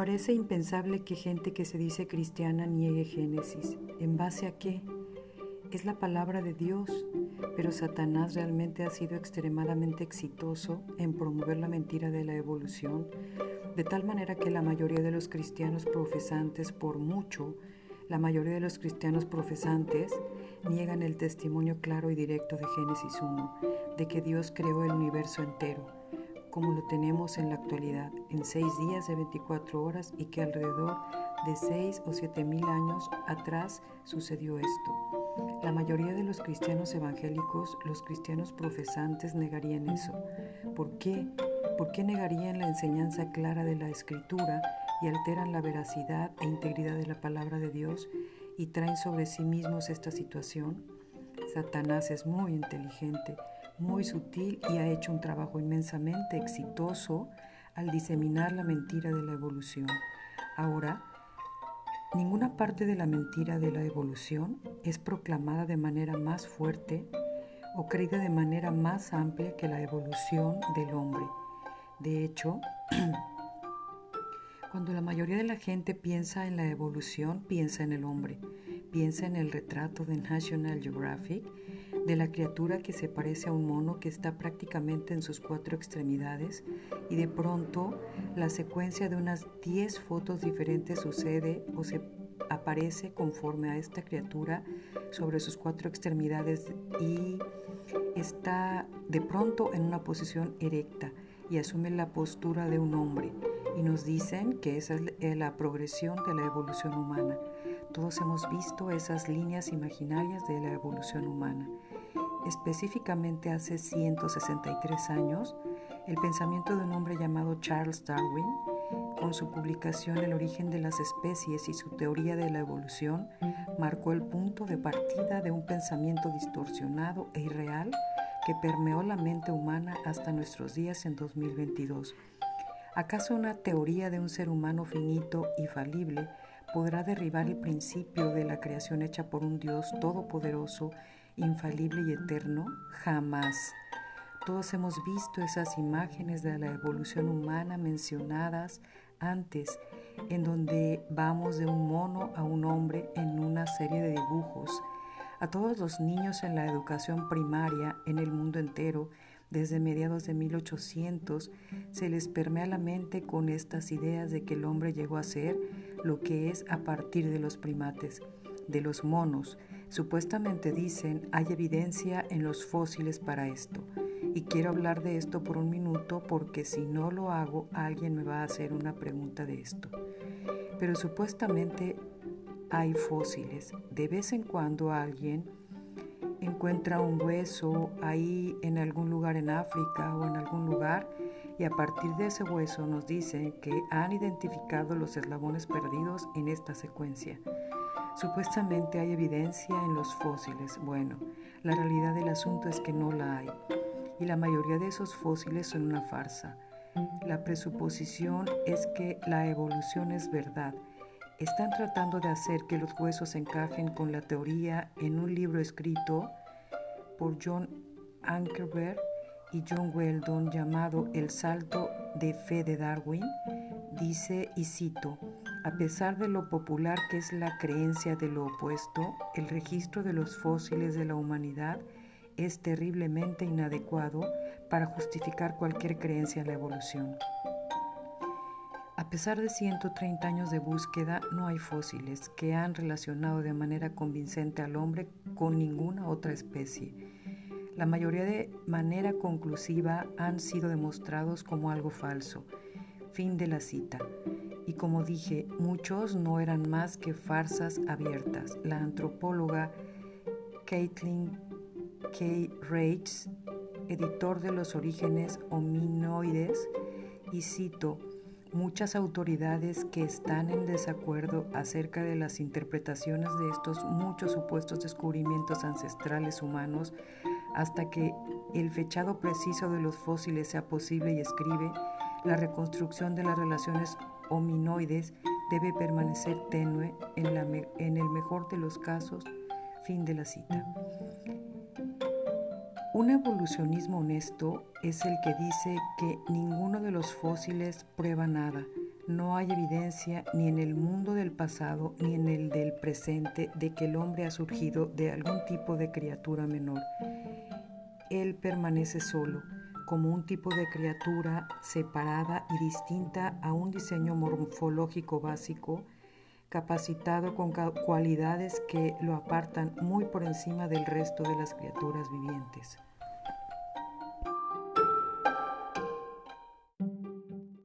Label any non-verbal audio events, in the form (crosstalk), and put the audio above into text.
parece impensable que gente que se dice cristiana niegue Génesis. ¿En base a qué? Es la palabra de Dios, pero Satanás realmente ha sido extremadamente exitoso en promover la mentira de la evolución, de tal manera que la mayoría de los cristianos profesantes, por mucho, la mayoría de los cristianos profesantes niegan el testimonio claro y directo de Génesis 1, de que Dios creó el universo entero, como lo tenemos en la actualidad, en seis días de 24 horas y que alrededor de seis o siete mil años atrás sucedió esto. La mayoría de los cristianos evangélicos, los cristianos profesantes, negarían eso. ¿Por qué? ¿Por qué negarían la enseñanza clara de la Escritura y alteran la veracidad e integridad de la palabra de Dios y traen sobre sí mismos esta situación? Satanás es muy inteligente, muy sutil y ha hecho un trabajo inmensamente exitoso al diseminar la mentira de la evolución. Ahora, ninguna parte de la mentira de la evolución es proclamada de manera más fuerte o creída de manera más amplia que la evolución del hombre. De hecho, (clears throat) Cuando la mayoría de la gente piensa en la evolución, piensa en el hombre, piensa en el retrato de National Geographic de la criatura que se parece a un mono que está prácticamente en sus cuatro extremidades y de pronto la secuencia de unas 10 fotos diferentes sucede o se aparece conforme a esta criatura sobre sus cuatro extremidades y está de pronto en una posición erecta y asume la postura de un hombre y nos dicen que esa es la progresión de la evolución humana. Todos hemos visto esas líneas imaginarias de la evolución humana. Específicamente hace 163 años, el pensamiento de un hombre llamado Charles Darwin, con su publicación El origen de las especies y su teoría de la evolución, marcó el punto de partida de un pensamiento distorsionado e irreal que permeó la mente humana hasta nuestros días en 2022. ¿Acaso una teoría de un ser humano finito y falible podrá derribar el principio de la creación hecha por un Dios todopoderoso, infalible y eterno? Jamás. Todos hemos visto esas imágenes de la evolución humana mencionadas antes, en donde vamos de un mono a un hombre en una serie de dibujos. A todos los niños en la educación primaria en el mundo entero desde mediados de 1800 se les permea la mente con estas ideas de que el hombre llegó a ser lo que es a partir de los primates, de los monos. Supuestamente dicen hay evidencia en los fósiles para esto. Y quiero hablar de esto por un minuto porque si no lo hago alguien me va a hacer una pregunta de esto. Pero supuestamente hay fósiles. De vez en cuando alguien encuentra un hueso ahí en algún lugar en África o en algún lugar y a partir de ese hueso nos dicen que han identificado los eslabones perdidos en esta secuencia. Supuestamente hay evidencia en los fósiles. Bueno, la realidad del asunto es que no la hay y la mayoría de esos fósiles son una farsa. La presuposición es que la evolución es verdad están tratando de hacer que los huesos encajen con la teoría en un libro escrito por John Ankerberg y John Weldon llamado El salto de fe de Darwin, dice, y cito, a pesar de lo popular que es la creencia de lo opuesto, el registro de los fósiles de la humanidad es terriblemente inadecuado para justificar cualquier creencia en la evolución. A pesar de 130 años de búsqueda, no hay fósiles que han relacionado de manera convincente al hombre con ninguna otra especie. La mayoría de manera conclusiva han sido demostrados como algo falso. Fin de la cita. Y como dije, muchos no eran más que farsas abiertas. La antropóloga Caitlin K. Reitz, editor de los orígenes hominoides, y cito, muchas autoridades que están en desacuerdo acerca de las interpretaciones de estos muchos supuestos descubrimientos ancestrales humanos hasta que el fechado preciso de los fósiles sea posible y escribe, la reconstrucción de las relaciones hominoides debe permanecer tenue en, el mejor de los casos. Fin de la cita. Un evolucionismo honesto es el que dice que ninguno de los fósiles prueba nada, No hay evidencia ni en el mundo del pasado ni en el del presente de que el hombre ha surgido de algún tipo de criatura menor. Él permanece solo, como un tipo de criatura separada y distinta a un diseño morfológico básico, capacitado con cualidades que lo apartan muy por encima del resto de las criaturas vivientes.